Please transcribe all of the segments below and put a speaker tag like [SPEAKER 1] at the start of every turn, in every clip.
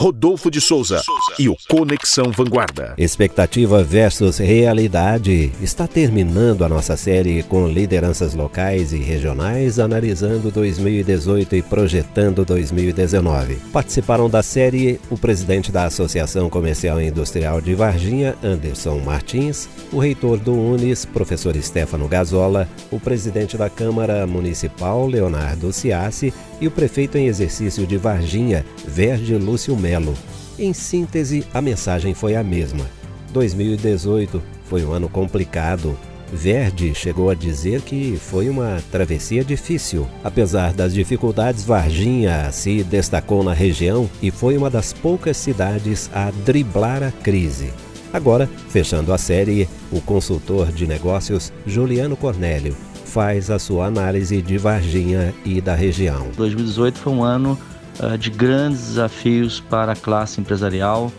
[SPEAKER 1] Rodolfo de Souza e o Conexão Vanguarda.
[SPEAKER 2] Expectativa versus realidade. Está terminando a nossa série com lideranças locais e regionais analisando 2018 e projetando 2019. Participaram da série o presidente da Associação Comercial e Industrial de Varginha, Anderson Martins, o reitor do Unis, professor Stefano Gazola, o presidente da Câmara Municipal, Leonardo Ciassi, e o prefeito em exercício de Varginha, Verde Lúcio Melo. Em síntese, a mensagem foi a mesma. 2018 foi um ano complicado. Verde chegou a dizer que foi uma travessia difícil. Apesar das dificuldades, Varginha se destacou na região e foi uma das poucas cidades a driblar a crise. Agora, fechando a série, o consultor de negócios Juliano Cornélio faz a sua análise de Varginha e da região.
[SPEAKER 3] 2018 foi um ano uh, de grandes desafios para a classe empresarial,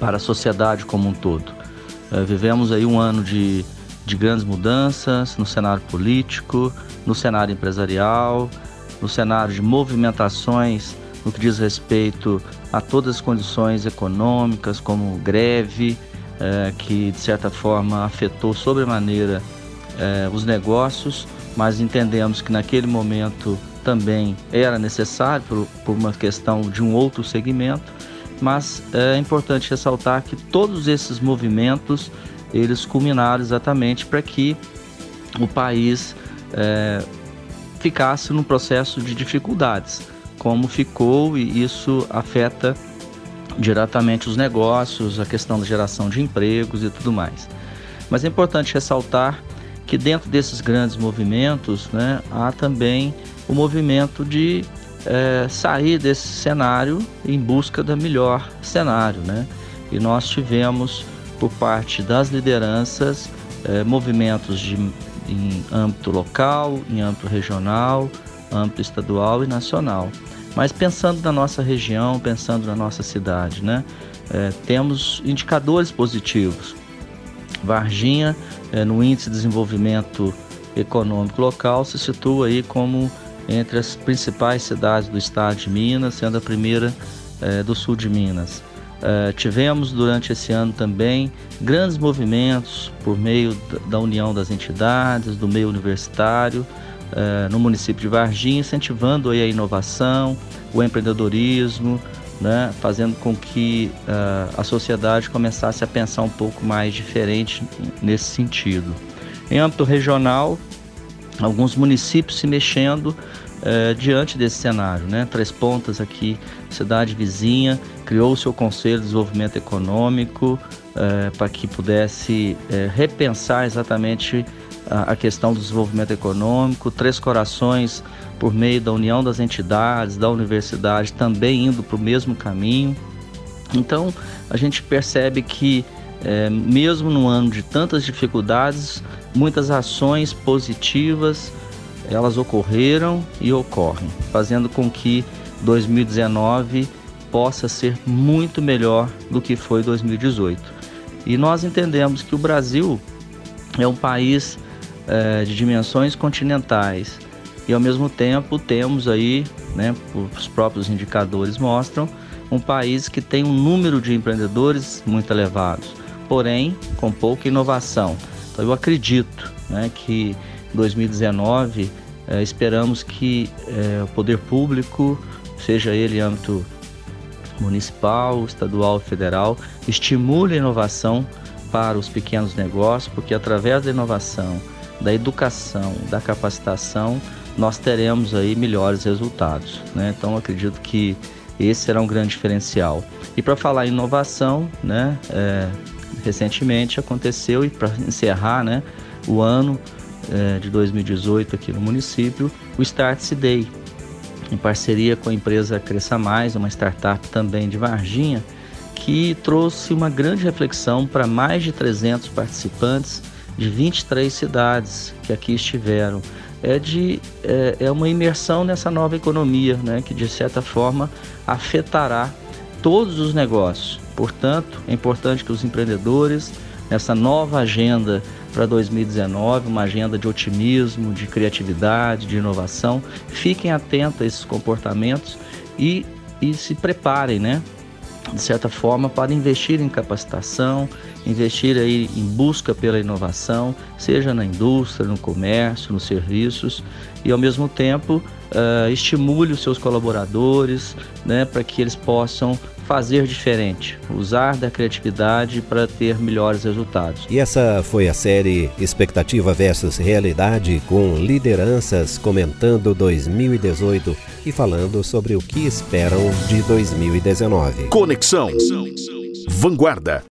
[SPEAKER 3] para a sociedade como um todo. Uh, vivemos aí um ano de, de grandes mudanças no cenário político, no cenário empresarial, no cenário de movimentações no que diz respeito a todas as condições econômicas, como greve, uh, que de certa forma afetou sobremaneira eh, os negócios, mas entendemos que naquele momento também era necessário por, por uma questão de um outro segmento, mas é importante ressaltar que todos esses movimentos eles culminaram exatamente para que o país é, ficasse num processo de dificuldades, como ficou e isso afeta diretamente os negócios, a questão da geração de empregos e tudo mais. Mas é importante ressaltar que dentro desses grandes movimentos né, há também o movimento de é, sair desse cenário em busca da melhor cenário. Né? E nós tivemos, por parte das lideranças, é, movimentos de, em âmbito local, em âmbito regional, âmbito estadual e nacional. Mas pensando na nossa região, pensando na nossa cidade, né? É, temos indicadores positivos. Varginha é, no Índice de Desenvolvimento Econômico Local, se situa aí como entre as principais cidades do estado de Minas, sendo a primeira é, do sul de Minas. É, tivemos durante esse ano também grandes movimentos por meio da união das entidades, do meio universitário, no município de Varginha, incentivando aí a inovação, o empreendedorismo, né, fazendo com que uh, a sociedade começasse a pensar um pouco mais diferente nesse sentido. Em âmbito regional, alguns municípios se mexendo uh, diante desse cenário. Né? Três Pontas aqui, cidade vizinha, criou o seu Conselho de Desenvolvimento Econômico uh, para que pudesse repensar exatamente a questão do desenvolvimento econômico. Três Corações por meio da união das entidades, da universidade, também indo para o mesmo caminho. Então, a gente percebe que, é, mesmo no ano de tantas dificuldades, muitas ações positivas elas ocorreram e ocorrem, fazendo com que 2019 possa ser muito melhor do que foi 2018. E nós entendemos que o Brasil é um país é, de dimensões continentais, e ao mesmo tempo temos aí, né, os próprios indicadores mostram, um país que tem um número de empreendedores muito elevados, porém com pouca inovação. Então eu acredito né, que em 2019 eh, esperamos que eh, o poder público, seja ele âmbito municipal, estadual, federal, estimule a inovação para os pequenos negócios, porque através da inovação, da educação, da capacitação, nós teremos aí melhores resultados. Né? Então acredito que esse será um grande diferencial. E para falar em inovação, né, é, recentemente aconteceu, e para encerrar né, o ano é, de 2018 aqui no município, o Start Day, em parceria com a empresa Cresça Mais, uma startup também de Varginha, que trouxe uma grande reflexão para mais de 300 participantes de 23 cidades que aqui estiveram é, de, é, é uma imersão nessa nova economia, né, que de certa forma afetará todos os negócios. Portanto, é importante que os empreendedores, nessa nova agenda para 2019, uma agenda de otimismo, de criatividade, de inovação, fiquem atentos a esses comportamentos e, e se preparem, né? De certa forma, para investir em capacitação, investir aí em busca pela inovação, seja na indústria, no comércio, nos serviços, e ao mesmo tempo uh, estimule os seus colaboradores né, para que eles possam fazer diferente, usar da criatividade para ter melhores resultados.
[SPEAKER 2] E essa foi a série Expectativa versus Realidade com lideranças comentando 2018 e falando sobre o que esperam de 2019.
[SPEAKER 1] Conexão Vanguarda.